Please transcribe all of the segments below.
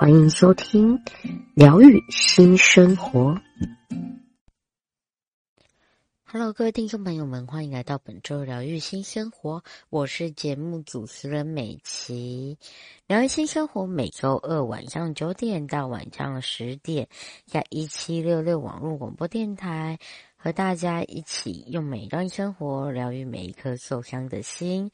欢迎收听疗愈新生活。Hello，各位听众朋友们，欢迎来到本周疗愈新生活。我是节目主持人美琪。疗愈新生活每周二晚上九点到晚上十点，在一七六六网络广播电台。和大家一起用每段生活疗愈每一颗受伤的心。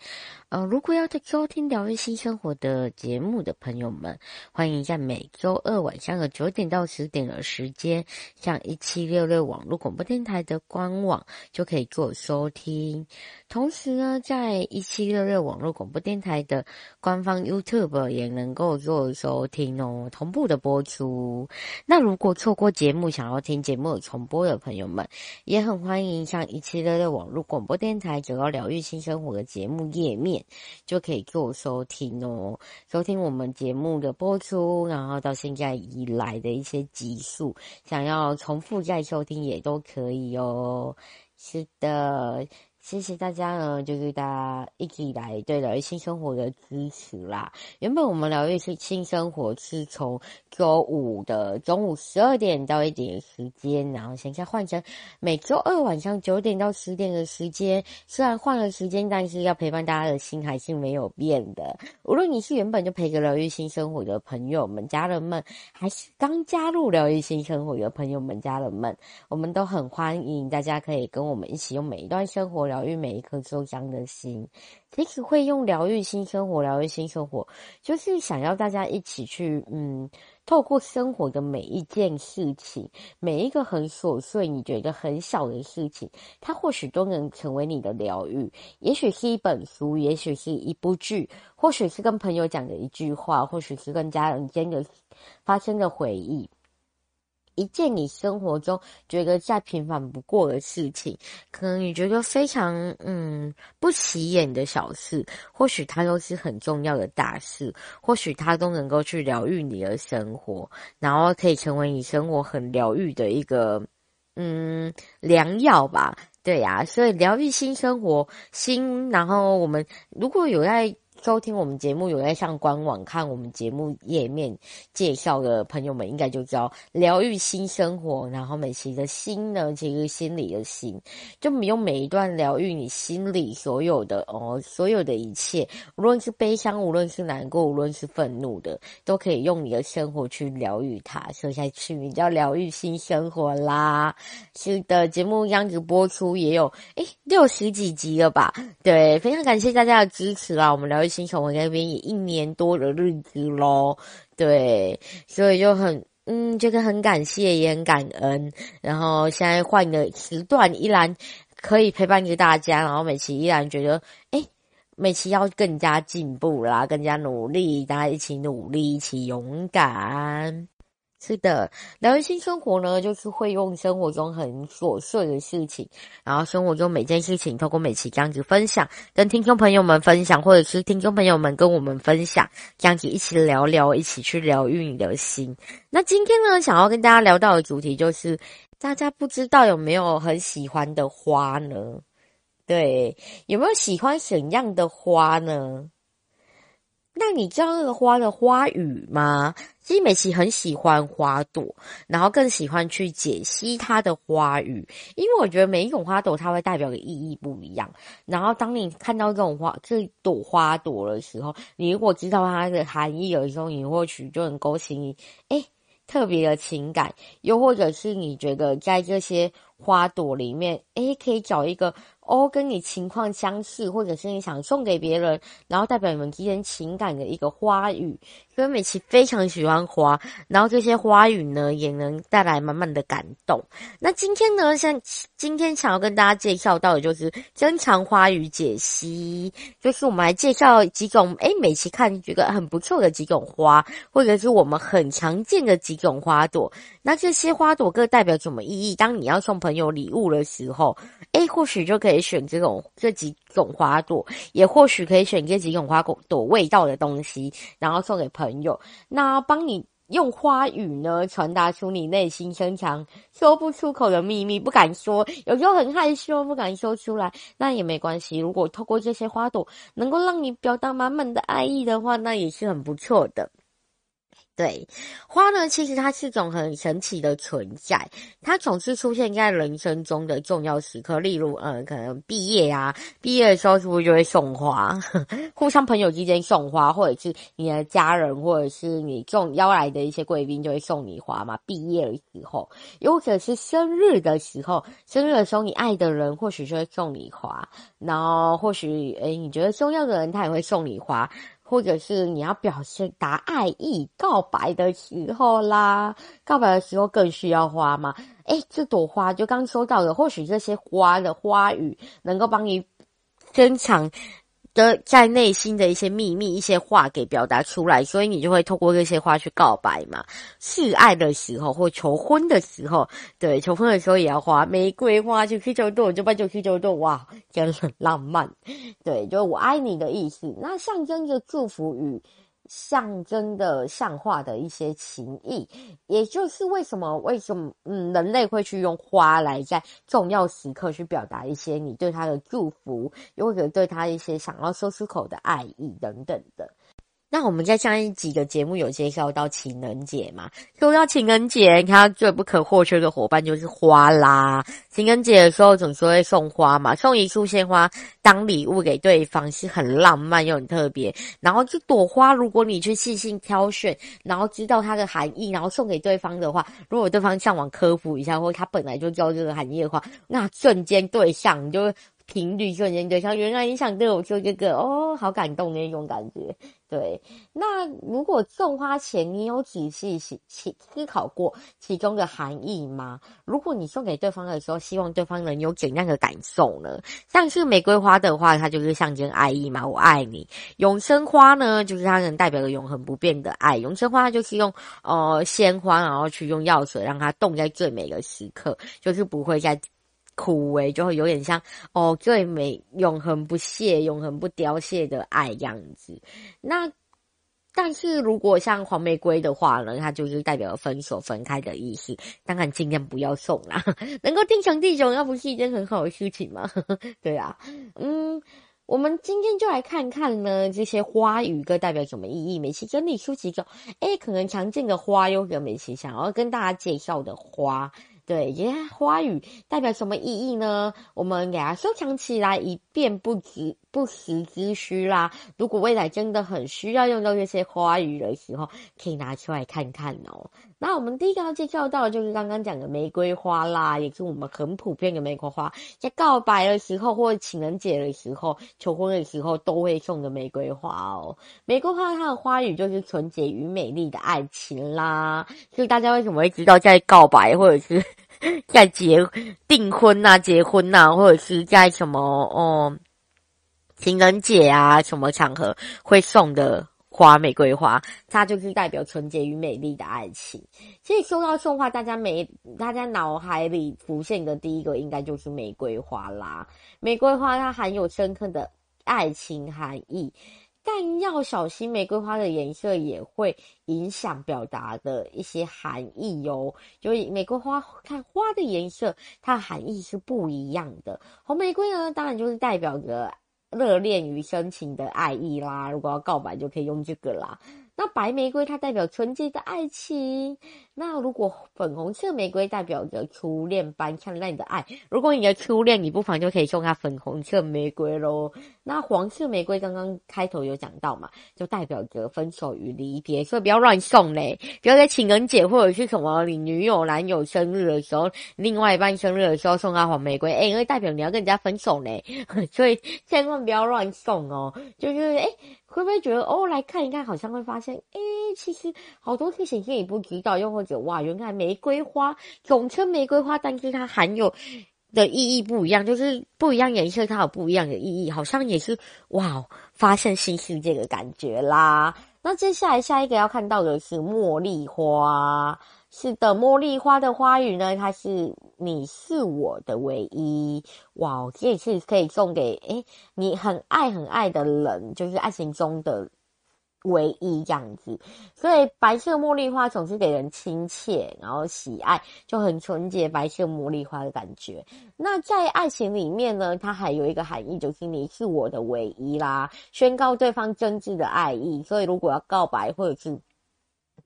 呃，如果要在收听疗愈新生活的节目的朋友们，欢迎在每周二晚上的九点到十点的时间，上一七六六网络广播电台的官网就可以做收听。同时呢，在一七六六网络广播电台的官方 YouTube 也能够做收听哦，同步的播出。那如果错过节目，想要听节目重播的朋友们，也很欢迎上一七六六网络广播电台走到疗愈新生活的节目页面，就可以做收听哦，收听我们节目的播出，然后到现在以来的一些集数，想要重复再收听也都可以哦。是的。谢谢大家呢，就是大家一直以来对疗愈新生活的支持啦。原本我们疗愈新生活是从周五的中午十二点到一点的时间，然后现在换成每周二晚上九点到十点的时间。虽然换了时间，但是要陪伴大家的心还是没有变的。无论你是原本就陪着疗愈新生活的朋友们、家人们，还是刚加入疗愈新生活的朋友们、家人们，我们都很欢迎大家可以跟我们一起用每一段生活疗。疗愈每一颗受伤的心，其实会用疗愈新生活，疗愈新生活，就是想要大家一起去，嗯，透过生活的每一件事情，每一个很琐碎、你觉得很小的事情，它或许都能成为你的疗愈。也许是一本书，也许是一部剧，或许是跟朋友讲的一句话，或许是跟家人间的发生的回忆。一件你生活中觉得再平凡不过的事情，可能你觉得非常嗯不起眼的小事，或许它都是很重要的大事，或许它都能够去疗愈你的生活，然后可以成为你生活很疗愈的一个嗯良药吧。对呀，所以疗愈新生活新，然后我们如果有在。收听我们节目有在上官网看我们节目页面。介绍的朋友们，应该就知道疗愈新生活。然后美琪的心呢，其实心里的心，就用每一段疗愈你心里所有的哦，所有的一切，无论是悲伤，无论是难过，无论是愤怒的，都可以用你的生活。去疗愈它。所以才取名叫疗愈新生活。啦。是的，节目样子播出也有诶六十几集了吧？对，非常感谢大家的支持啦。我们疗新生活那边也一年多的日子喽，对，所以就很嗯，这个很感谢，也很感恩。然后现在换个时段，依然可以陪伴着大家。然后美琪依然觉得，哎，美琪要更加进步啦，更加努力，大家一起努力，一起勇敢。是的，疗愈新生活呢，就是会用生活中很琐碎的事情，然后生活中每件事情，透过每期这样子分享，跟听众朋友们分享，或者是听众朋友们跟我们分享，这样子一起聊聊，一起去疗愈你的心。那今天呢，想要跟大家聊到的主题就是，大家不知道有没有很喜欢的花呢？对，有没有喜欢什么样的花呢？那你知道那个花的花语吗？其实美琪很喜欢花朵，然后更喜欢去解析它的花语，因为我觉得每一种花朵它会代表的意义不一样。然后当你看到这种花这朵花朵的时候，你如果知道它的含义的时候，你或许就能勾起你诶特别的情感，又或者是你觉得在这些花朵里面，诶可以找一个哦，跟你情况相似，或者是你想送给别人，然后代表你们之间情感的一个花语。所以美琪非常喜欢花，然后这些花语呢，也能带来满满的感动。那今天呢，像今天想要跟大家介绍到的就是增强花语解析，就是我们来介绍几种，诶，美琪看觉得很不错的几种花，或者是我们很常见的几种花朵。那这些花朵各代表什么意义？当你要送朋友礼物的时候，诶，或许就可以选这种这几种花朵，也或许可以选这几种花朵味道的东西，然后送给朋友。那帮你用花语呢，传达出你内心深藏说不出口的秘密，不敢说，有时候很害羞，不敢说出来，那也没关系。如果透过这些花朵能够让你表达满满的爱意的话，那也是很不错的。对，花呢，其实它是种很神奇的存在，它总是出现在人生中的重要时刻，例如，嗯，可能毕业啊，毕业的时候是不是就会送花？互相朋友之间送花，或者是你的家人，或者是你送邀来的一些贵宾就会送你花嘛？毕业的时候，又或者是生日的时候，生日的时候你爱的人或许就会送你花，然后或许，诶，你觉得重要的人他也会送你花。或者是你要表现达爱意告白的时候啦，告白的时候更需要花嘛？诶，这朵花就刚收到的，或许这些花的花语能够帮你增强。的在内心的一些秘密、一些话给表达出来，所以你就会透过这些话去告白嘛。示爱的时候或求婚的时候，对，求婚的时候也要花玫瑰花，就去九朵，就把就去九朵，哇，真的很浪漫。对，就是我爱你的意思，那象征着祝福语。象征的、像画的一些情意，也就是为什么为什么嗯，人类会去用花来在重要时刻去表达一些你对他的祝福，又或者对他一些想要说出口的爱意等等的。那我们在上一集的节目有介绍到情人节嘛？说到情人节，你看最不可或缺的伙伴就是花啦。情人节的时候总是会送花嘛，送一束鲜花当礼物给对方是很浪漫又很特别。然后这朵花，如果你去细心挑选，然后知道它的含义，然后送给对方的话，如果对方上网科普一下，或他本来就知道这个含义的话，那瞬间对象就。频率瞬间对象，原来你想对我说这个哦，好感动那种感觉。对，那如果送花前你有仔细思思考过其中的含义吗？如果你送给对方的时候，希望对方能有怎样的感受呢？像是玫瑰花的话，它就是象征爱意嘛，我爱你。永生花呢，就是它能代表的永恒不变的爱。永生花就是用呃鲜花，然后去用药水让它冻在最美的时刻，就是不会在。枯萎就会有点像哦，最美、永恒不谢、永恒不凋谢的爱样子。那但是如果像黄玫瑰的话呢，它就是代表分手、分开的意思。当然尽量不要送啦，能够天长地久，那不是一件很好的事情吗？对啊，嗯，我们今天就来看看呢，这些花语各代表什么意义。美琪整理出几种，哎，可能常见的花，有个美琪想要跟大家介绍的花。对，这些花语代表什么意义呢？我们给它收藏起来，以便不时不时之需啦。如果未来真的很需要用到这些花语的时候，可以拿出来看看哦。那我们第一个要介绍到的就是刚刚讲的玫瑰花啦，也是我们很普遍的玫瑰花，在告白的时候或者情人节的时候、求婚的时候都会送的玫瑰花哦。玫瑰花它的花语就是纯洁与美丽的爱情啦。所以大家为什么会知道在告白或者是？在结订婚呐、啊、结婚呐、啊，或者是在什么哦情人节啊什么场合会送的花，玫瑰花，它就是代表纯洁与美丽的爱情。其实说到送花，大家每大家脑海里浮现的第一个应该就是玫瑰花啦。玫瑰花它含有深刻的爱情含义。但要小心，玫瑰花的颜色也会影响表达的一些含义哟。就是玫瑰花看花的颜色，它的含义是不一样的。红玫瑰呢，当然就是代表着热恋与深情的爱意啦。如果要告白，就可以用这个啦。那白玫瑰它代表纯洁的爱情。那如果粉红色玫瑰代表着初恋般灿烂的爱，如果你的初恋，你不妨就可以送他粉红色玫瑰喽。那黄色玫瑰刚刚开头有讲到嘛，就代表着分手与离别，所以不要乱送嘞，不要在情人节或者是什么你女友、男友生日的时候，另外一半生日的时候送他黄玫瑰，诶、因为代表你要跟人家分手嘞，所以千万不要乱送哦。就是诶、会不会觉得哦，来看一看，好像会发现诶、其实好多事情是你不知道，又或者哇，原来玫瑰花总称玫瑰花，但是它含有的意义不一样，就是不一样颜色，它有不一样的意义，好像也是哇，发现新世界的感觉啦。那接下来下一个要看到的是茉莉花，是的，茉莉花的花语呢，它是你是我的唯一，哇，这也是可以送给诶你很爱很爱的人，就是爱情中的。唯一这样子，所以白色茉莉花总是给人亲切，然后喜爱，就很纯洁白色茉莉花的感觉。那在爱情里面呢，它还有一个含义，就是你是我的唯一啦，宣告对方真挚的爱意。所以如果要告白或者是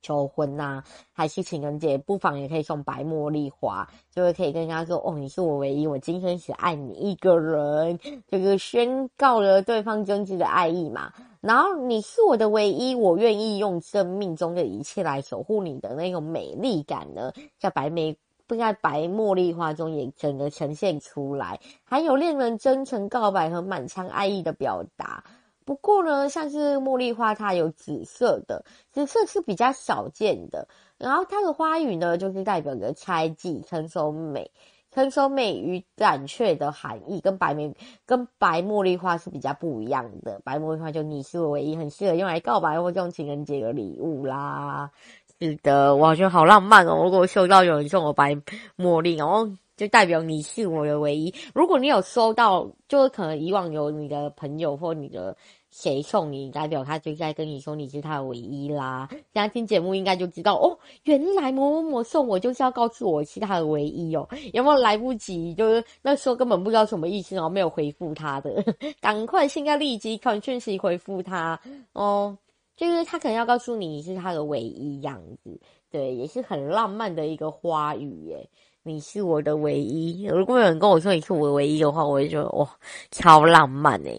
求婚呐、啊，还是情人节，不妨也可以送白茉莉花，就会可以跟人家说：“哦，你是我唯一，我今生只爱你一个人。”这个宣告了对方真挚的爱意嘛。然后你是我的唯一，我愿意用生命中的一切来守护你的那种美丽感呢，在白玫不在白茉莉花中也整个呈现出来，还有恋人真诚告白和满腔爱意的表达。不过呢，像是茉莉花，它有紫色的，紫色是比较少见的。然后它的花语呢，就是代表着猜忌、成熟美、成熟美与胆怯的含义，跟白玫跟白茉莉花是比较不一样的。白茉莉花就你是我唯一，很适合用来告白或用情人节的礼物啦。是的，我觉得好浪漫哦！如果收到有人送我白茉莉，然后就代表你是我的唯一。如果你有收到，就可能以往有你的朋友或你的。谁送你，代表他就在跟你说你是他的唯一啦。大家听节目应该就知道哦，原来某某某送我就是要告诉我是他的唯一哦。有没有来不及？就是那时候根本不知道什么意思，然后没有回复他的，赶快现在立即传讯息回复他哦。就是他可能要告诉你你是他的唯一样子，对，也是很浪漫的一个花语耶。你是我的唯一。如果有人跟我说你是我的唯一的话，我就觉得哇，超浪漫诶。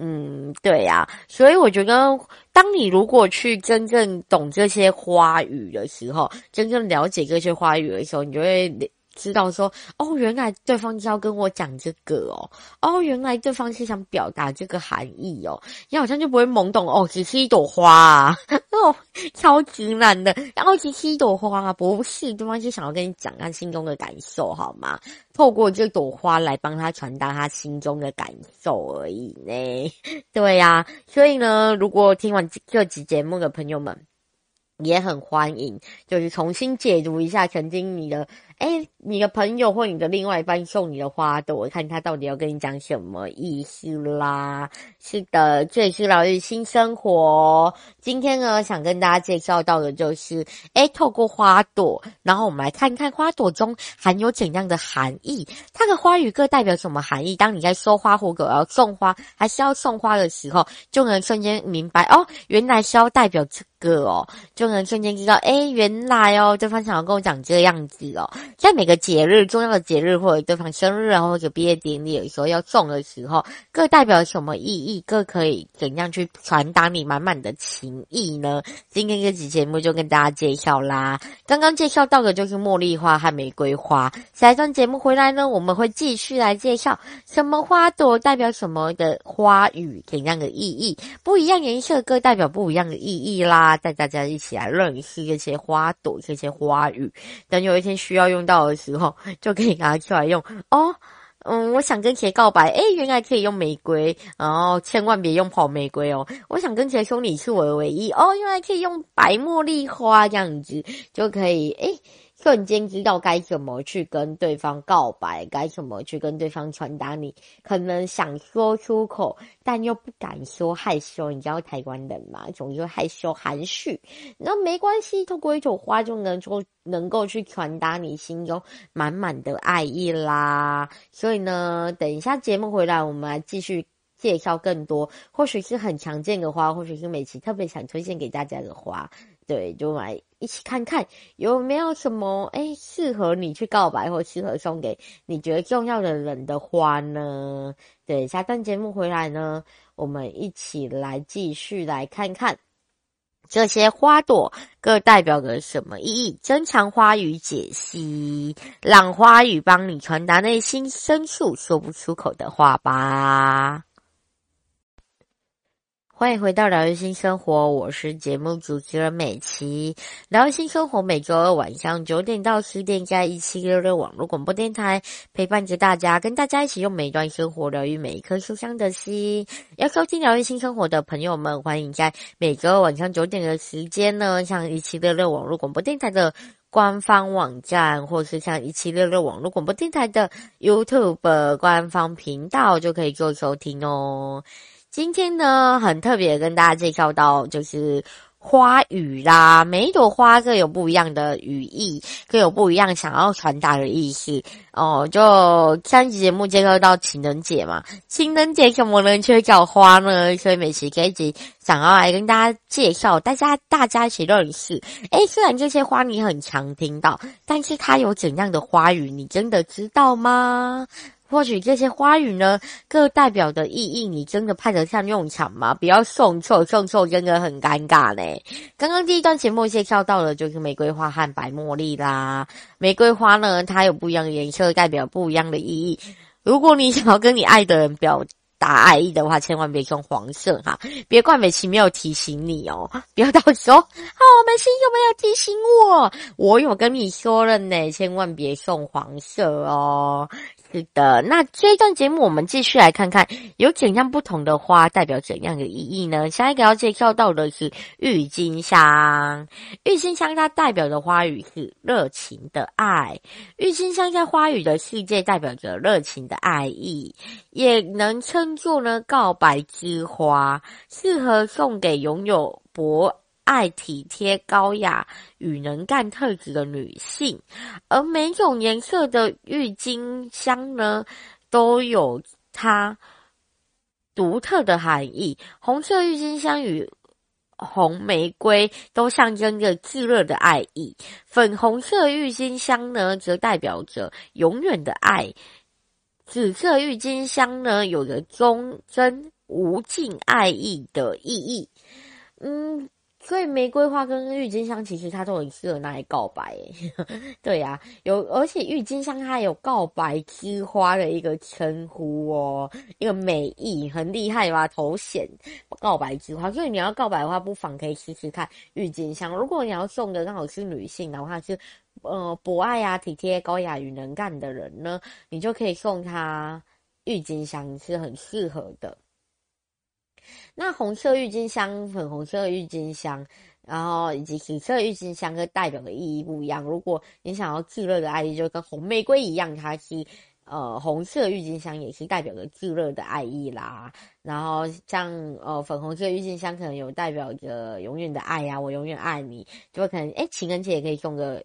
嗯，对呀，所以我觉得，当你如果去真正懂这些花语的时候，真正了解这些花语的时候，你就会。知道说哦，原来对方是要跟我讲这个哦，哦，原来对方是想表达这个含义哦，你好像就不会懵懂哦，只是一朵花啊，哦，超直男的，然后只是一朵花啊，不是，对方是想要跟你讲他心中的感受，好吗？透过这朵花来帮他传达他心中的感受而已呢，对呀、所以呢，如果听完这集节目的朋友们，也很欢迎，就是重新解读一下曾经你的。哎，你的朋友或你的另外一半送你的花朵，我看他到底要跟你讲什么意思啦？是的，这里是疗愈新生活。今天呢，想跟大家介绍到的就是，哎，透过花朵，然后我们来看看花朵中含有怎样的含义，它的花语各代表什么含义？当你在收花或狗要送花，还是要送花的时候，就能瞬间明白哦，原来是要代表这个哦，就能瞬间知道，哎，原来哦，对方想要跟我讲这样子哦。在每个节日、重要的节日或者对方生日啊，或者毕业典礼的时候要送的时候，各代表什么意义？各可以怎样去传达你满满的情意呢？今天这集节目就跟大家介绍啦。刚刚介绍到的就是茉莉花和玫瑰花。下一段节目回来呢，我们会继续来介绍什么花朵代表什么的花语，怎样的意义？不一样颜色各代表不一样的意义啦。带大家一起来认识这些花朵、这些花语。等有一天需要用。到的时候就可以拿出来用哦，嗯，我想跟谁告白？诶，原来可以用玫瑰，然后千万别用跑玫瑰哦。我想跟谁说你是我的唯一哦，原来可以用白茉莉花这样子就可以诶。瞬间知道该怎么去跟对方告白，该怎么去跟对方传达你可能想说出口，但又不敢说，害羞。你知道台湾人嘛，总是害羞含蓄。那没关系，透过一朵花就能够能够去传达你心中满满的爱意啦。所以呢，等一下节目回来，我们来继续。介绍更多，或许是很常见的花，或许是美琪特别想推荐给大家的花。对，就买一起看看有没有什么诶适合你去告白或适合送给你觉得重要的人的花呢？对，下段节目回来呢，我们一起来继续来看看这些花朵各代表着什么意义。珍藏花语解析，让花语帮你传达内心深处说不出口的话吧。欢迎回到疗愈新生活，我是节目主持人美琪。疗愈新生活每周二晚上九点到十点，在一七六六网络广播电台陪伴着大家，跟大家一起用每一段生活疗愈每一颗受伤的心。要收听疗愈新生活的朋友们，欢迎在每周二晚上九点的时间呢，像一七六六网络广播电台的官方网站，或是像一七六六网络广播电台的 YouTube 官方频道，就可以做收听哦。今天呢，很特别跟大家介绍到，就是花语啦。每一朵花各有不一样的语义，各有不一样想要传达的意思哦。就上一集节目介绍到情人节嘛，情人节怎么能缺少花呢？所以美琪这一集想要来跟大家介绍，大家大家一起认识。诶，虽然这些花你很常听到，但是它有怎样的花语，你真的知道吗？或许这些花语呢，各代表的意义，你真的派得上用场吗？不要送错，送错真的很尴尬呢。刚刚第一段节目介绍到的就是玫瑰花和白茉莉啦。玫瑰花呢，它有不一样的颜色，代表不一样的意义。如果你想要跟你爱的人表达爱意的话，千万别送黄色哈！别怪美琪没有提醒你哦，不要到时候，哦，美琪有没有提醒我？我有跟你说了呢，千万别送黄色哦。是的，那这一段节目我们继续来看看有怎样不同的花代表怎样的意义呢？下一个要介绍到的是郁金香，郁金香它代表的花语是热情的爱，郁金香在花语的世界代表着热情的爱意，也能称作呢告白之花，适合送给拥有博爱、体贴、高雅与能干特质的女性，而每种颜色的郁金香呢，都有它独特的含义。红色郁金香与红玫瑰都象征着炙热的爱意，粉红色郁金香呢，则代表着永远的爱。紫色郁金香呢，有着忠贞无尽爱意的意义。嗯。所以玫瑰花跟郁金香其实它都很适合拿来告白，对呀、有而且郁金香它有告白之花的一个称呼哦，一个美意很厉害吧？头衔告白之花，所以你要告白的话，不妨可以试试看郁金香。如果你要送的刚好是女性的话，是呃博爱啊、体贴、高雅与能干的人呢，你就可以送她郁金香，是很适合的。那红色郁金香、粉红色郁金香，然后以及紫色郁金香，跟代表的意义不一样。如果你想要炙热的爱意，就跟红玫瑰一样，它是呃红色郁金香也是代表着炙热的爱意啦。然后像呃粉红色郁金香可能有代表着永远的爱呀、啊，我永远爱你，就可能诶情人节也可以送个。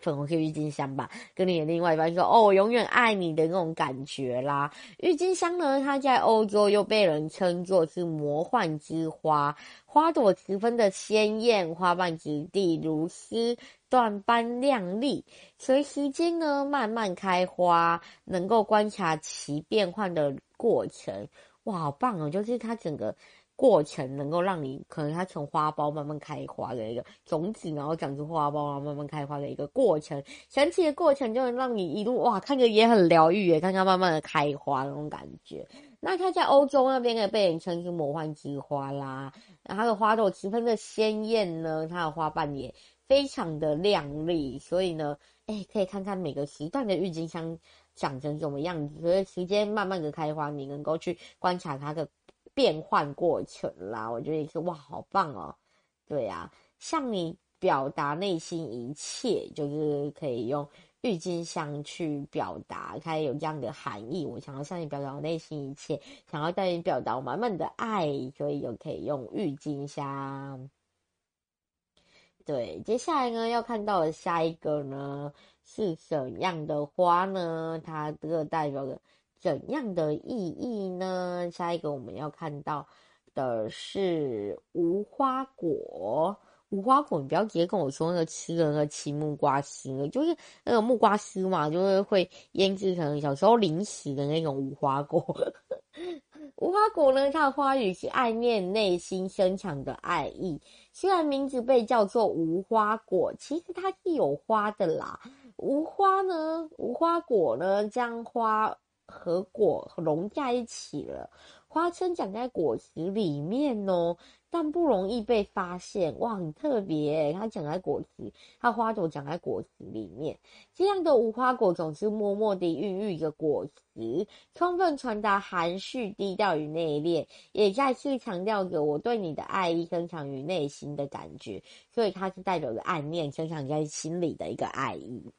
粉红色郁金香吧，跟你的另外一半说哦，我永远爱你的那种感觉啦。郁金香呢，它在欧洲又被人称作是魔幻之花，花朵十分的鲜艳，花瓣质地如丝缎般亮丽，随时间呢慢慢开花，能够观察其变换的过程。哇，好棒哦！就是它整个。过程能够让你可能它从花苞慢慢开花的一个种子，然后长出花苞，然后慢慢开花的一个过程，神奇的过程就能让你一路哇，看着也很疗愈耶，看它慢慢的开花那种感觉。那它在欧洲那边也被人称是魔幻之花啦，它的花朵十分的鲜艳呢，它的花瓣也非常的亮丽，所以呢，哎，可以看看每个时段的郁金香长成什么样子，所以时间慢慢的开花，你能够去观察它的。变换过程啦，我觉得也是哇，好棒哦！对呀、向你表达内心一切，就是可以用郁金香去表达，它有这样的含义。我想要向你表达我内心一切，想要带你表达我满满的爱，所以就可以用郁金香。对，接下来呢，要看到的下一个呢是什么样的花呢？它这个代表的。怎样的意义呢？下一个我们要看到的是无花果。无花果，你不要直接跟我说那个吃的那个青木瓜丝，就是那个木瓜丝嘛，就是会腌制成小时候零食的那种无花果。无花果呢，它的花语是爱念内心深藏的爱意。虽然名字被叫做无花果，其实它是有花的啦。无花呢，无花果呢，将花和果融在一起了。花生长在果实里面哦。但不容易被发现，哇，很特别。它长在果实，它花朵长在果实里面。这样的无花果总是默默地孕育着果实，充分传达含蓄、低调与内敛，也再次强调着我对你的爱意深藏于内心的感觉。所以它是代表着暗恋，深藏在心里的一个爱意。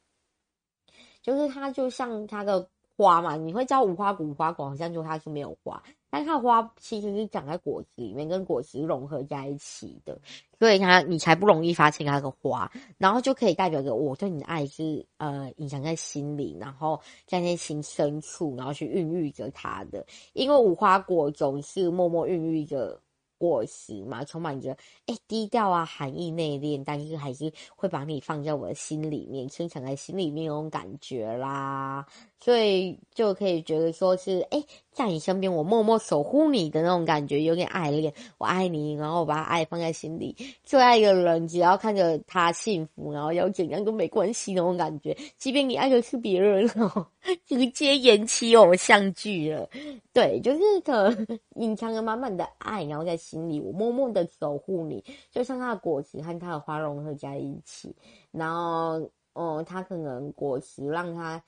就是它就像它的花嘛，你会叫无花果，无花果好像就它是没有花。但它的花其实是长在果实里面，跟果实融合在一起的，所以它你才不容易发现它的花，然后就可以代表着我对你的爱是呃隐藏在心里，然后在内心深处，然后去孕育着它的。因为无花果总是默默孕育着果实嘛，充满着哎低调啊，含义内敛，但是还是会把你放在我的心里面，深藏在心里面那种感觉啦。所以就可以觉得说是，哎，在你身边，我默默守护你的那种感觉，有点爱恋，我爱你，然后我把爱放在心里。最爱一个人，只要看着他幸福，然后要怎样都没关系那种感觉。即便你爱的是别人哦，直接演起偶像剧了。对，就是可能隐藏着满满的爱，然后在心里，我默默的守护你，就像它的果实和它的花融合在一起。然后，哦，它可能果实让它。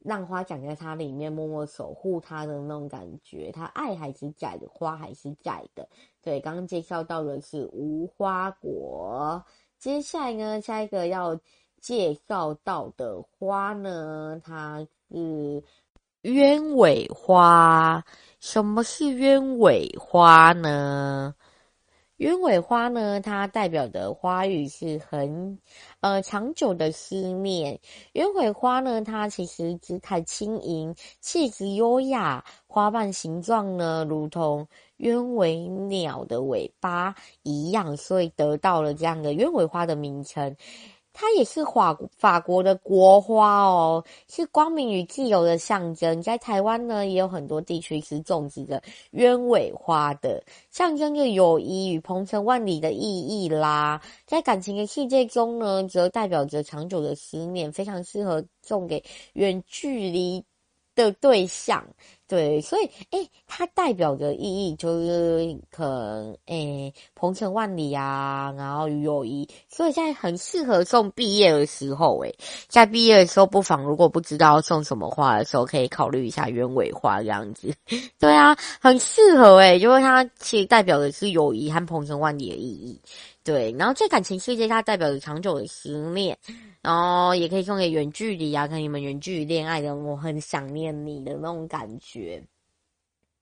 浪花长在它里面，默默守护它的那种感觉，它爱还是在的，花还是在的。对，刚刚介绍到的是无花果，接下来呢，下一个要介绍到的花呢，它是鸢尾花。什么是鸢尾花呢？鸢尾花呢，它代表的花语是很呃长久的思念。鸢尾花呢，它其实姿态轻盈，气质优雅，花瓣形状呢，如同鸢尾鸟的尾巴一样，所以得到了这样的鸢尾花的名称。它也是法法国的国花哦，是光明与自由的象征。在台湾呢，也有很多地区是种植的鸢尾花的，象征着友谊与鹏程万里的意义啦。在感情的世界中呢，则代表着长久的思念，非常适合送给远距离的对象。对，所以，诶，它代表的意义就是可能，诶，鹏程万里啊，然后与友谊，所以现在很适合送毕业的时候，诶，在毕业的时候，不妨如果不知道送什么花的时候，可以考虑一下鸢尾花这样子。对啊，很适合诶，因为它其实代表的是友谊和鹏程万里的意义。对，然后在感情世界，它代表着长久的思念。然后也可以送给远距离啊，跟你们远距离恋爱的，我很想念你的那种感觉。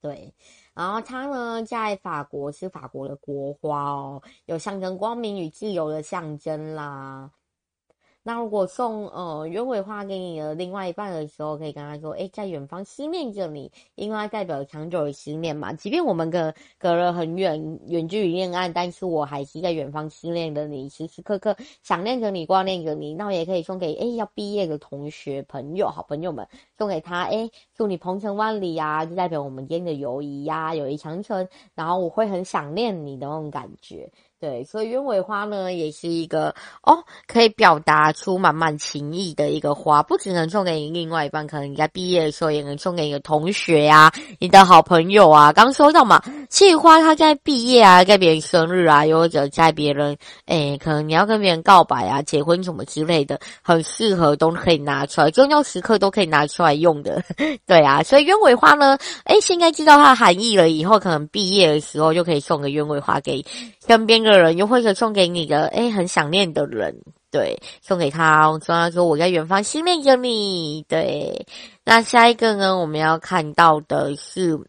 对，然后它呢，在法国是法国的国花哦，有象征光明与自由的象征啦。那如果送呃鸢尾花给你的另外一半的时候，可以跟他说：“诶，在远方思念着你，因为它代表长久的思念嘛。即便我们隔隔了很远，远距离恋爱，但是我还是在远方思念着你，时时刻刻想念着你，挂念着你。那我也可以送给诶要毕业的同学、朋友、好朋友们，送给他诶祝你鹏程万里呀，就代表我们间的友谊呀，友谊长存。然后我会很想念你的那种感觉。”对，所以鸢尾花呢，也是一个哦，可以表达出满满情意的一个花，不只能送给你另外一半，可能你在毕业的时候也能送给你的同学啊，你的好朋友啊。刚说到嘛，这花它在毕业啊，在别人生日啊，又或者在别人哎，可能你要跟别人告白啊、结婚什么之类的，很适合都可以拿出来，重要时刻都可以拿出来用的。对啊，所以鸢尾花呢，哎，现在知道它的含义了，以后可能毕业的时候就可以送个鸢尾花给身边的人，又或者送给你的，哎，很想念的人，对，送给他，说他说我在远方思念着你，对。那下一个呢，我们要看到的是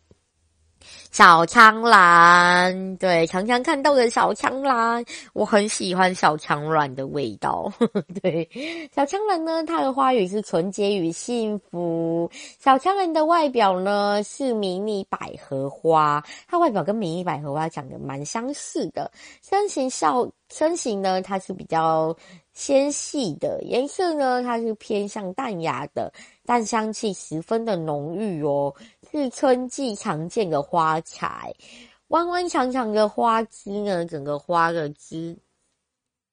小苍兰，对，常常看到的小苍兰，我很喜欢小苍兰的味道。对，小苍兰呢，它的花语是纯洁与幸福。小苍兰的外表呢是迷你百合花，它外表跟迷你百合花长得蛮相似的。身形小，身形呢它是比较纤细的，颜色呢它是偏向淡雅的，但香气十分的浓郁哦。是春季常见的花材，弯弯长长的花枝呢，整个花的枝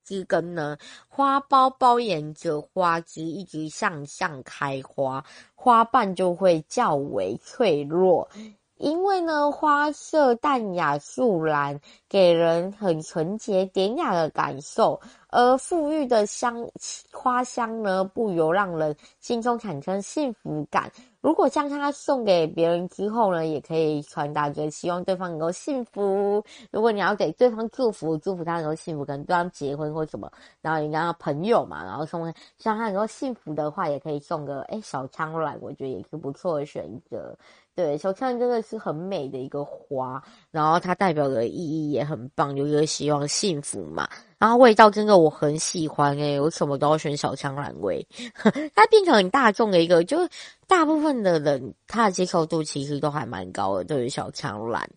枝根呢，花苞包沿着花枝一直向上开花，花瓣就会较为脆弱。因为呢，花色淡雅素蓝，给人很纯洁典雅的感受，而馥郁的香花香呢，不由让人心中产生幸福感。如果将它送给别人之后呢，也可以传达着希望对方能够幸福。如果你要给对方祝福，祝福他能够幸福，可能对方结婚或什么，然后你跟他朋友嘛，然后送希望他能够幸福的话，也可以送个诶小苍兰，我觉得也是不错的选择。对，小苍兰真的是很美的一个花，然后它代表的意义也很棒，就是希望幸福嘛。然后味道真的我很喜欢诶、我什么都要选小苍兰味。它变成很大众的一个，就大部分的人他的接受度其实都还蛮高的，对于小苍兰。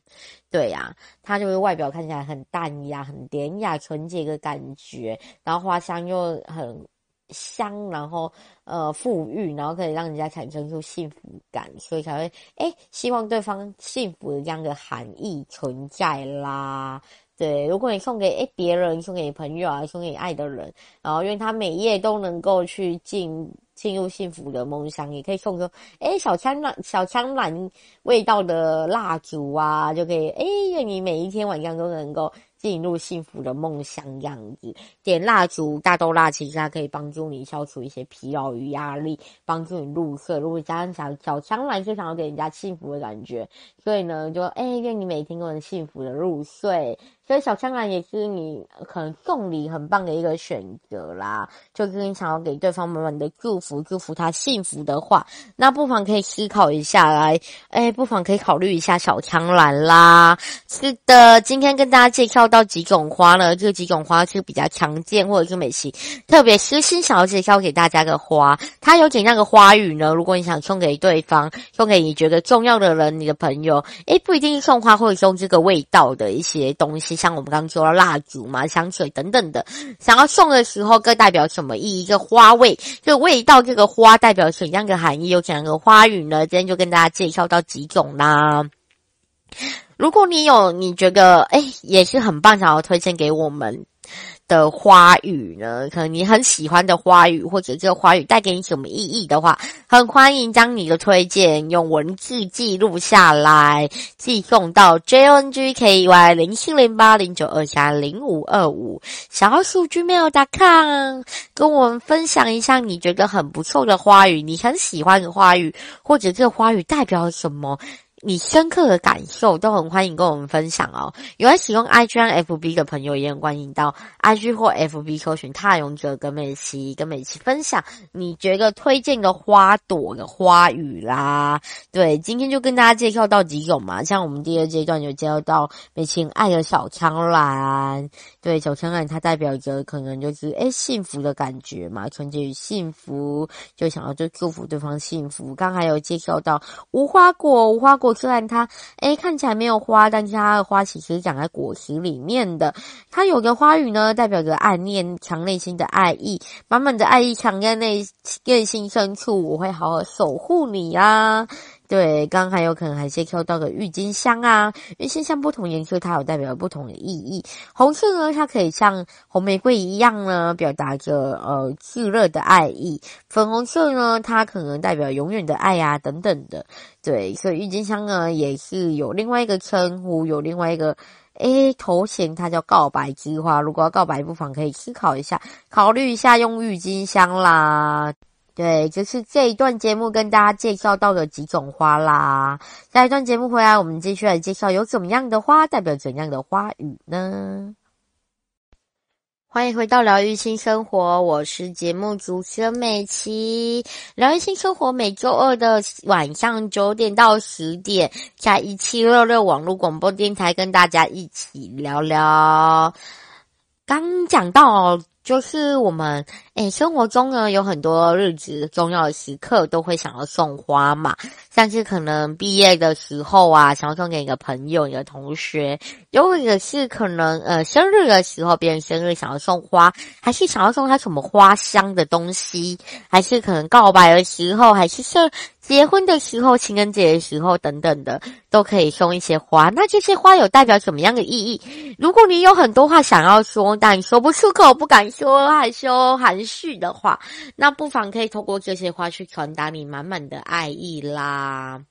对呀、它就是外表看起来很淡雅、很典雅、纯洁的感觉，然后花香又很。香，然后呃富裕，然后可以让人家产生出幸福感，所以才会诶希望对方幸福的这样的含义存在啦。对，如果你送给诶别人，送给朋友啊，送给爱的人，然后愿他每夜都能够去进进入幸福的梦乡，也可以送个诶小苍兰小苍兰味道的蜡烛啊，就可以诶愿你每一天晚上都能够。进入幸福的梦想样子，点蜡烛，大豆蜡其实它可以帮助你消除一些疲劳与压力，帮助你入睡。如果加上小小苍兰，就想要给人家幸福的感觉，所以呢，就哎，愿你每天都能幸福的入睡。所以小苍兰也是你可能送礼很棒的一个选择啦，就是你想要给对方满满的祝福，祝福他幸福的话，那不妨可以思考一下来，哎，不妨可以考虑一下小苍兰啦。是的，今天跟大家介绍到几种花呢，这几种花是比较常见或者是美琪特别私心想要介绍给大家的花，它有点那个花语呢？如果你想送给对方，送给你觉得重要的人，你的朋友，哎，不一定送花，或者送这个味道的一些东西。像我们刚刚说的蜡烛嘛、香水等等的，想要送的时候，各代表什么意义？一个花味，就味道，这个花代表什么样的含义？有怎样的花语呢？今天就跟大家介绍到几种啦。如果你有你觉得哎也是很棒，想要推荐给我们。的花语呢？可能你很喜欢的花语，或者这个花语带给你什么意义的话，很欢迎将你的推荐用文字记录下来，寄送到 jngky 零七零八零九二三零五二五小数 gmail.com，跟我们分享一下你觉得很不错的花语，你很喜欢的花语，或者这个花语代表什么？你深刻的感受都很欢迎跟我们分享哦。有在使用 IG 和 FB 的朋友也很欢迎到 IG 或 FB 搜寻“踏勇者”跟美琪跟美琪分享你觉得推荐的花朵的花语啦。对，今天就跟大家介绍到几种嘛。像我们第二阶段有介绍到美琪爱的小苍兰，对，小苍兰它代表着可能就是哎幸福的感觉嘛，纯洁与幸福，就想要就祝福对方幸福。刚还有介绍到无花果，无花果。虽然它诶看起来没有花，但是它的花其实长在果实里面的。它有的花语呢，代表着暗恋、强内心的爱意，满满的爱意藏在内内心深处，我会好好守护你啊。对，刚还有可能还介绍到个郁金香啊，郁金香不同颜色它有代表不同的意义。红色呢，它可以像红玫瑰一样呢，表达着呃炙热的爱意。粉红色呢，它可能代表永远的爱呀、啊、等等的。对，所以郁金香呢也是有另外一个称呼，有另外一个诶头衔，它叫告白之花。如果要告白，不妨可以思考一下，考虑一下用郁金香啦。对，就是这一段节目跟大家介绍到的几种花啦。下一段节目回来，我们继续来介绍有怎么样的花，代表怎样的花语呢？欢迎回到疗愈新生活，我是节目主持人美琪。疗愈新生活每周二的晚上九点到十点，在一七六六网络广播电台跟大家一起聊聊。刚讲到。就是我们诶，生活中呢，有很多日子重要的时刻都会想要送花嘛，像是可能毕业的时候啊，想要送给一个朋友、一个同学，又或者是可能呃生日的时候，别人生日想要送花，还是想要送他什么花香的东西，还是可能告白的时候，还是是。结婚的时候、情人节的时候等等的，都可以送一些花。那这些花有代表什么样的意义？如果你有很多话想要说，但说不出口、不敢说、害羞、含蓄的话，那不妨可以透过这些花去传达你满满的爱意啦。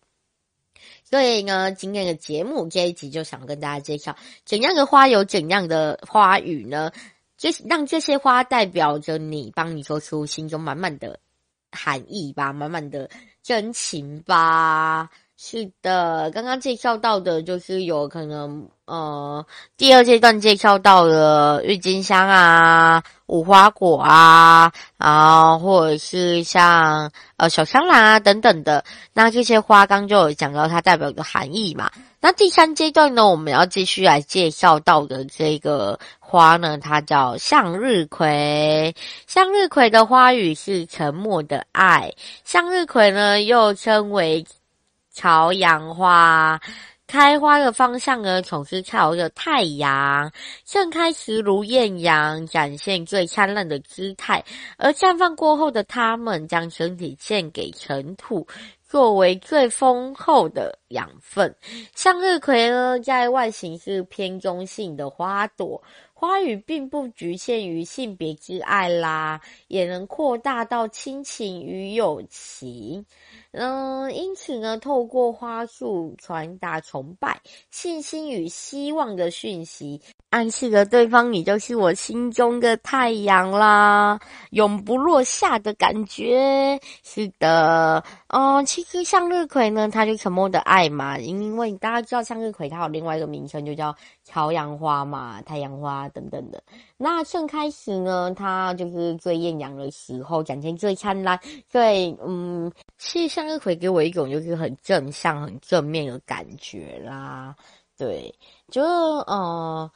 所以呢，今天的节目这一集就想跟大家介绍，怎样的花有怎样的花语呢？就让这些花代表着你，帮你说出心中满满的含义吧，满满的。真情吧，是的，刚刚介绍到的就是有可能，呃，第二阶段介绍到了郁金香啊、无花果啊，然后或者是像呃小香兰啊等等的，那这些花刚就有讲到它代表的含义嘛。那第三阶段呢，我们要继续来介绍到的这个花呢，它叫向日葵。向日葵的花语是沉默的爱。向日葵呢，又称为朝阳花，开花的方向呢，总是朝着太阳。盛开时如艳阳，展现最灿烂的姿态；而绽放过后的它们，将身体献给尘土。作为最丰厚的养分，向日葵呢，在外形是偏中性的花朵，花语并不局限于性别之爱啦，也能扩大到亲情与友情。嗯，因此呢，透过花束传达崇拜、信心与希望的讯息，暗示着对方你就是我心中的太阳啦，永不落下的感觉。是的，嗯，其实向日葵呢，它就沉默的爱嘛，因为大家知道向日葵它有另外一个名称，就叫朝阳花嘛，太阳花等等的。那盛开时呢，它就是最艳阳的时候，展现最灿烂，最嗯，是向日葵给我一种就是很正向、很正面的感觉啦。对，就呃，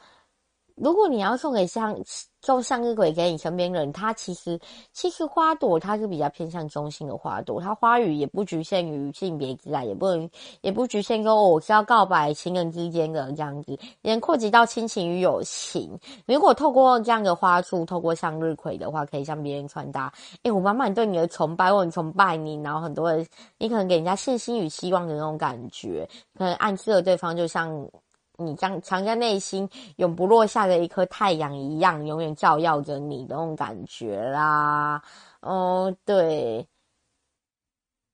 如果你要送给像。送向日葵给你身边人，它其实其实花朵它是比较偏向中性的花朵，它花语也不局限于性别之爱，也不能也不局限说、哦、我是要告白情人之间的这样子，也能扩及到亲情与友情。如果透过这样的花束，透过向日葵的话，可以向别人传达，诶，我满满对你的崇拜，我很崇拜你，然后很多人你可能给人家信心与希望的那种感觉，可能暗示了对方就像。你将藏在内心永不落下的一颗太阳一样，永远照耀着你的那种感觉啦。哦，对，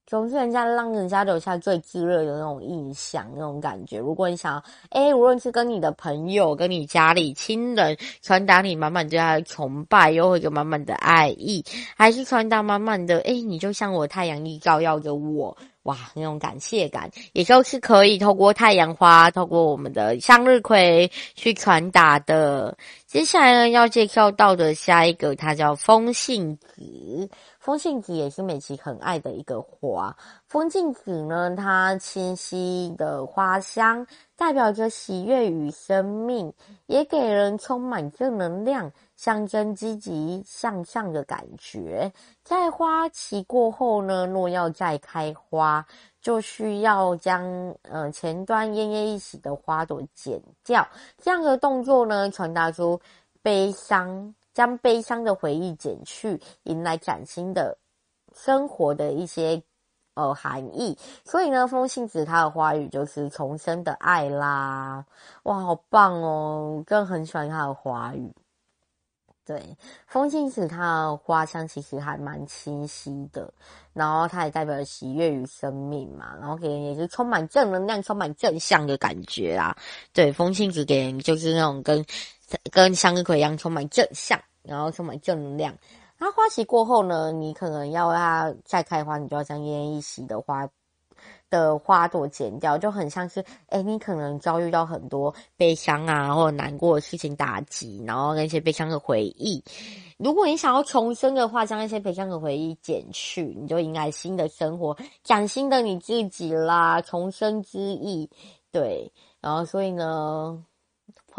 总是人家让人家留下最炙热的那种印象，那种感觉。如果你想要，诶，无论是跟你的朋友、跟你家里亲人传达你满满对他的崇拜，又或者满满的爱意，还是传达满满的，诶，你就像我太阳一照耀着我。哇，很有感谢感，也就是可以透过太阳花，透过我们的向日葵去传达的。接下来呢，要介绍到的下一个，它叫风信子。风信子也是美琪很爱的一个花。风信子呢，它清晰的花香代表着喜悦与生命，也给人充满正能量。象征积极向上的感觉，在花期过后呢，若要再开花，就需要将呃前端奄奄一息的花朵剪掉。这样的动作呢，传达出悲伤，将悲伤的回忆减去，迎来崭新的生活的一些呃含义。所以呢，风信子它的花语就是重生的爱啦。哇，好棒哦！更很喜欢它的花语。对，风信子它的花香其实还蛮清晰的，然后它也代表喜悦与生命嘛，然后给人也是充满正能量、充满正向的感觉啊。对，风信子给人就是那种跟跟向日葵一样充满正向，然后充满正能量。它花期过后呢，你可能要它再开花，你就要将奄奄一息的花的花朵剪掉，就很像是，哎，你可能遭遇到很多悲伤啊，或者难过的事情打击，然后那些悲伤的回忆。如果你想要重生的话，将那些悲伤的回忆剪去，你就迎来新的生活，崭新的你自己啦，重生之意。对，然后所以呢，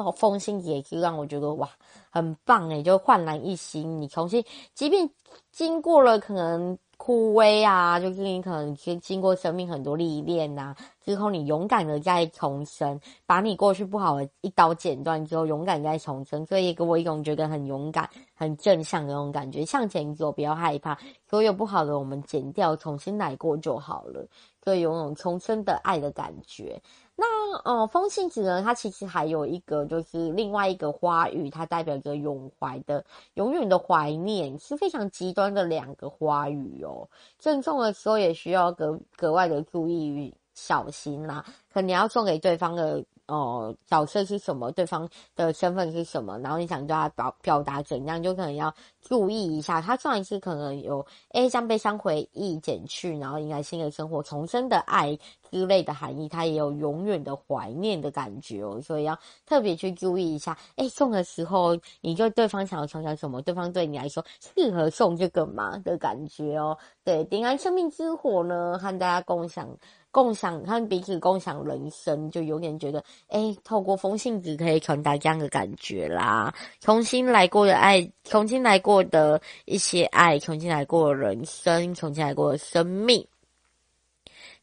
风信也是让我觉得哇，很棒诶，就焕然一新。你重新，即便经过了可能。枯萎啊，就是你可能经经过生命很多历练呐，之后你勇敢的再重生，把你过去不好的一刀剪断之后，勇敢再重生，所以也给我一种觉得很勇敢、很正向的那种感觉，向前走，不要害怕，所有不好的我们剪掉，重新来过就好了，所以有种重生的爱的感觉。那呃，风信子呢？它其实还有一个，就是另外一个花语，它代表着永怀的、永远的怀念，是非常极端的两个花语哦。赠送的时候也需要格格外的注意与小心啦。可能你要送给对方的。哦，角色是什么？对方的身份是什么？然后你想对他表表达怎样，就可能要注意一下。他上一次可能有诶，将悲伤回忆减去，然后迎来新的生活、重生的爱之类的含义。他也有永远的怀念的感觉哦，所以要特别去注意一下。诶，送的时候，你就对方想要传达什么？对方对你来说适合送这个吗的感觉哦？对，点燃生命之火呢，和大家共享。共享，和彼此共享人生，就有点觉得，诶，透过风信子可以传达这样的感觉啦。重新来过的爱，重新来过的一些爱，重新来过的人生，重新来过的生命。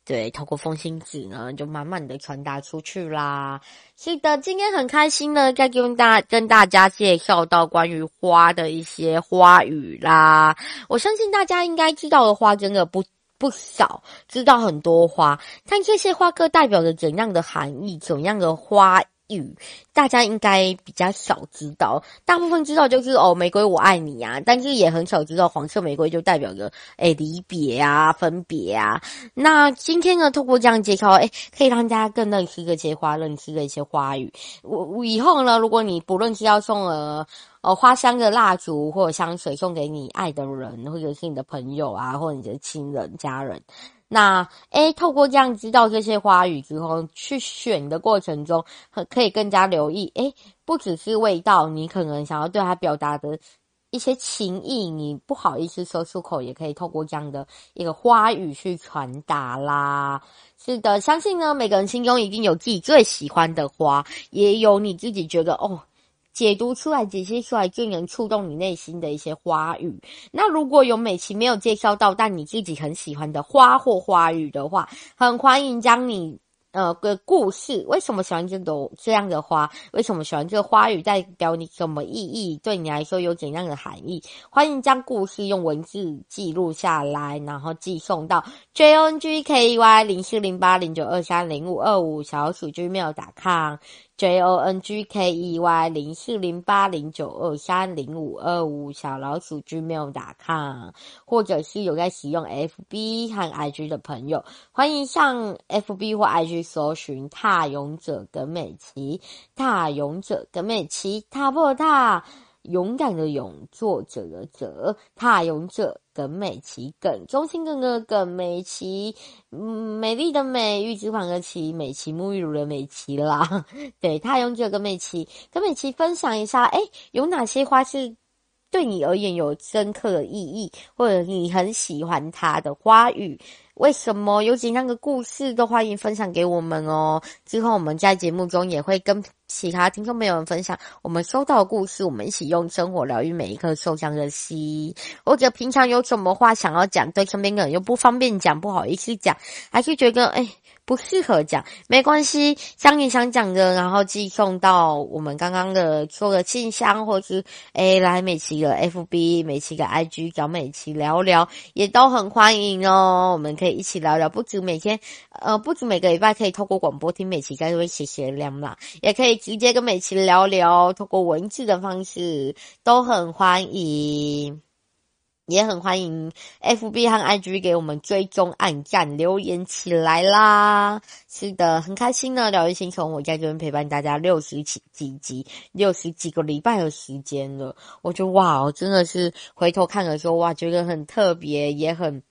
对，透过风信子呢，就慢慢的传达出去啦。是的，今天很开心呢，再跟大跟大家介绍到关于花的一些花语啦。我相信大家应该知道的花真的不。不少知道很多花，但这些花各代表着怎样的含义，怎样的花语，大家应该比较少知道。大部分知道就是哦，玫瑰我爱你啊，但是也很少知道黄色玫瑰就代表着哎离别啊，分别啊。那今天呢，透过这样介绍，哎可以让大家更认识这些花，认识的一些花语。我我以后呢，如果你不论是要送呃。哦，花香的蜡烛或者香水送给你爱的人，或者是你的朋友啊，或者你的亲人、家人。那诶，透过这样知道这些花语之后，去选的过程中，可以更加留意。诶，不只是味道，你可能想要对他表达的一些情意，你不好意思说出口，也可以透过这样的一个花语去传达啦。是的，相信呢，每个人心中一定有自己最喜欢的花，也有你自己觉得哦。解读出来、解析出来，最能触动你内心的一些花语。那如果有美琪没有介绍到，但你自己很喜欢的花或花语的话，很欢迎将你。呃，个故事，为什么喜欢这朵这样的花？为什么喜欢这个花语？代表你什么意义？对你来说有怎样的含义？欢迎将故事用文字记录下来，然后寄送到 j o n g k e y 零四零八零九二三零五二五小鼠 gmail.com j o n g k e y 零四零八零九二三零五二五小老鼠 gmail.com，或者是有在使用 FB 和 IG 的朋友，欢迎上 FB 或 IG。搜寻踏勇者耿美琪，踏勇者耿美琪，踏破踏，勇敢的勇，作者的者，踏勇者耿美琪，耿忠心耿耿耿美琪，美丽的美，玉字旁的琪，美琪沐浴乳的美琪啦。对，踏勇者耿美琪，耿美琪分享一下，哎，有哪些花是对你而言有深刻的意义，或者你很喜欢它的花语？为什么有怎样的故事都欢迎分享给我们哦。之后我们在节目中也会跟其他听众朋友们分享我们收到的故事，我们一起用生活疗愈每一颗受伤的心。或者平常有什么话想要讲，对身边的人又不方便讲，不好意思讲，还是觉得哎。不适合讲，没关系，将你想讲的，然后寄送到我们刚刚的说的信箱，或是诶来美琪的 FB、美琪的 IG 找美琪聊聊，也都很欢迎哦。我们可以一起聊聊，不止每天，呃，不止每个礼拜可以透过广播听美琪在这边写写亮嘛，也可以直接跟美琪聊聊，通过文字的方式都很欢迎。也很欢迎 FB 和 IG 给我们追踪、按赞、留言起来啦！是的，很开心呢。疗愈星球，我在这边陪伴大家六十几几集、六十几个礼拜的时间了。我觉得哇，真的是回头看的时候，哇，觉得很特别，也很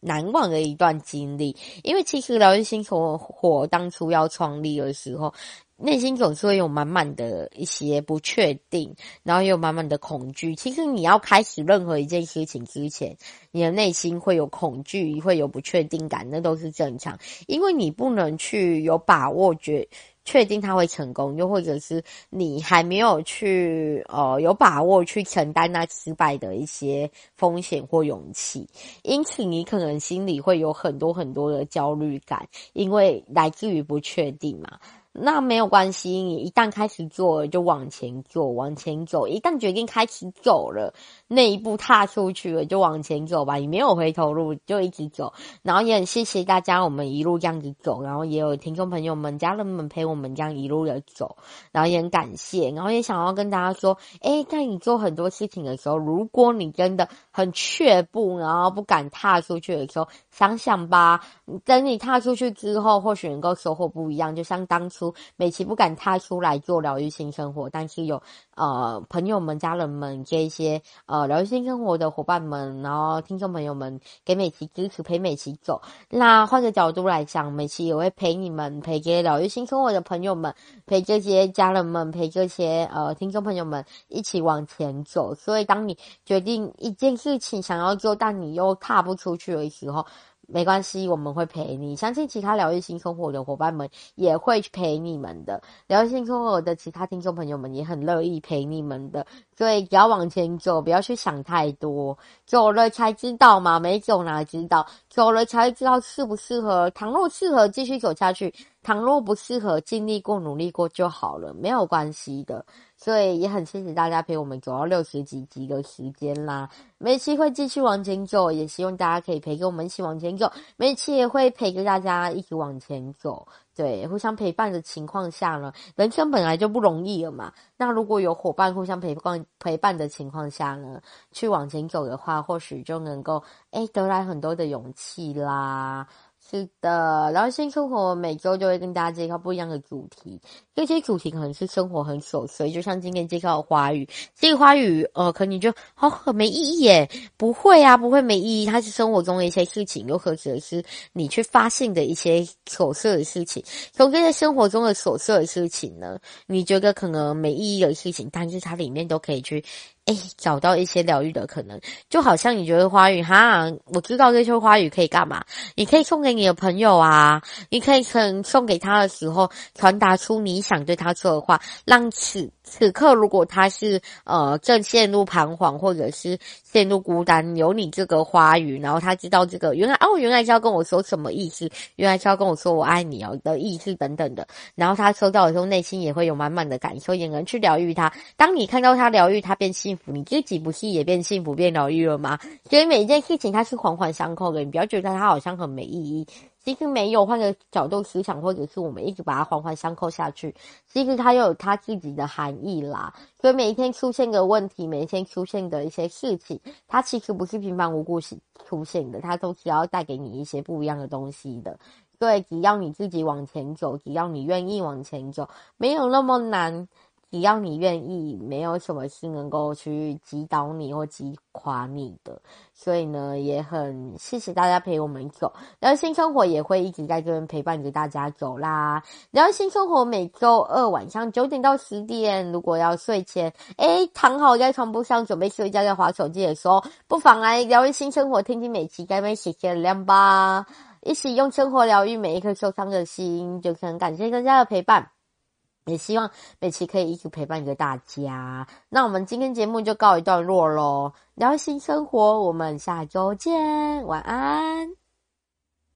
难忘的一段经历。因为其实疗愈星球火当初要创立的时候，内心总是会有满满的一些不确定，然后也有满满的恐惧。其实你要开始任何一件事情之前，你的内心会有恐惧，会有不确定感，那都是正常。因为你不能去有把握觉确定他会成功，又或者是你还没有去呃有把握去承担那失败的一些风险或勇气，因此你可能心里会有很多很多的焦虑感，因为来自于不确定嘛。那没有关系，你一旦开始做，就往前做，往前走。一旦决定开始走了，那一步踏出去了，就往前走吧，你没有回头路，就一直走。然后也很谢谢大家，我们一路这样子走，然后也有听众朋友们、家人们陪我们这样一路的走，然后也很感谢。然后也想要跟大家说，诶，在你做很多事情的时候，如果你真的很却步，然后不敢踏出去的时候，想想吧，等你踏出去之后，或许能够收获不一样。就像当初。美琪不敢踏出来做疗愈性生活，但是有呃朋友们、家人们这一些呃疗愈性生活的伙伴们，然后听众朋友们给美琪支持，陪美琪走。那换个角度来讲，美琪也会陪你们，陪这些疗愈性生活的朋友们，陪这些家人们，陪这些呃听众朋友们一起往前走。所以，当你决定一件事情想要做，但你又踏不出去的时候，没关系，我们会陪你。相信其他疗愈新生活的伙伴们也会陪你们的。疗愈新生活的其他听众朋友们也很乐意陪你们的。所以只要往前走，不要去想太多，走了才知道嘛，没走哪知道？走了才知道适不适合。倘若适合，继续走下去；倘若不适合，尽力过、努力过就好了，没有关系的。所以也很谢谢大家陪我们走到六十几集的时间啦。每期会继续往前走，也希望大家可以陪着我们一起往前走。每期也会陪着大家一起往前走。对，互相陪伴的情况下呢，人生本来就不容易了嘛。那如果有伙伴互相陪伴陪伴的情况下呢，去往前走的话，或许就能够诶得来很多的勇气啦。是的，然后新生活每周就会跟大家介绍不一样的主题。这些主题可能是生活很琐碎，就像今天介绍的花语。这个花语，呃，可能你就好很没意义耶？不会啊，不会没意义。它是生活中的一些事情，又或者是你去发现的一些琐碎的事情。从这些生活中的琐碎的事情呢，你觉得可能没意义的事情，但是它里面都可以去。哎，找到一些疗愈的可能，就好像你觉得花语哈，我知道这些花语可以干嘛？你可以送给你的朋友啊，你可以送送给他的时候，传达出你想对他说的话，让此。此刻，如果他是呃正陷入彷徨，或者是陷入孤单，有你这个花语，然后他知道这个原来哦，原来是要跟我说什么意思，原来是要跟我说我爱你哦的意思等等的，然后他收到的时候，内心也会有满满的感受，也能去疗愈他。当你看到他疗愈他变幸你自己不是也变幸福变疗愈了吗？所以每一件事情它是环环相扣的，你不要觉得它好像很没意义。其实没有，换个角度思想，或者是我们一直把它环环相扣下去，其实它又有它自己的含义啦。所以每一天出现的问题，每一天出现的一些事情，它其实不是平凡无故出现的，它都是要带给你一些不一样的东西的。对，只要你自己往前走，只要你愿意往前走，没有那么难。只要你愿意，没有什么是能够去击倒你或击垮你的。所以呢，也很谢谢大家陪我们走。然后新生活也会一直在这边陪伴着大家走啦。然后新生活每周二晚上九点到十点，如果要睡前，诶，躺好在床铺上准备睡觉，在滑手机的时候，不妨来聊一新生活，听听美琪该杯写写亮吧，一起用生活疗愈每一颗受伤的心。就很感谢大家的陪伴。也希望美琪可以一直陪伴着大家。那我们今天节目就告一段落喽。疗愈新生活，我们下周见，晚安。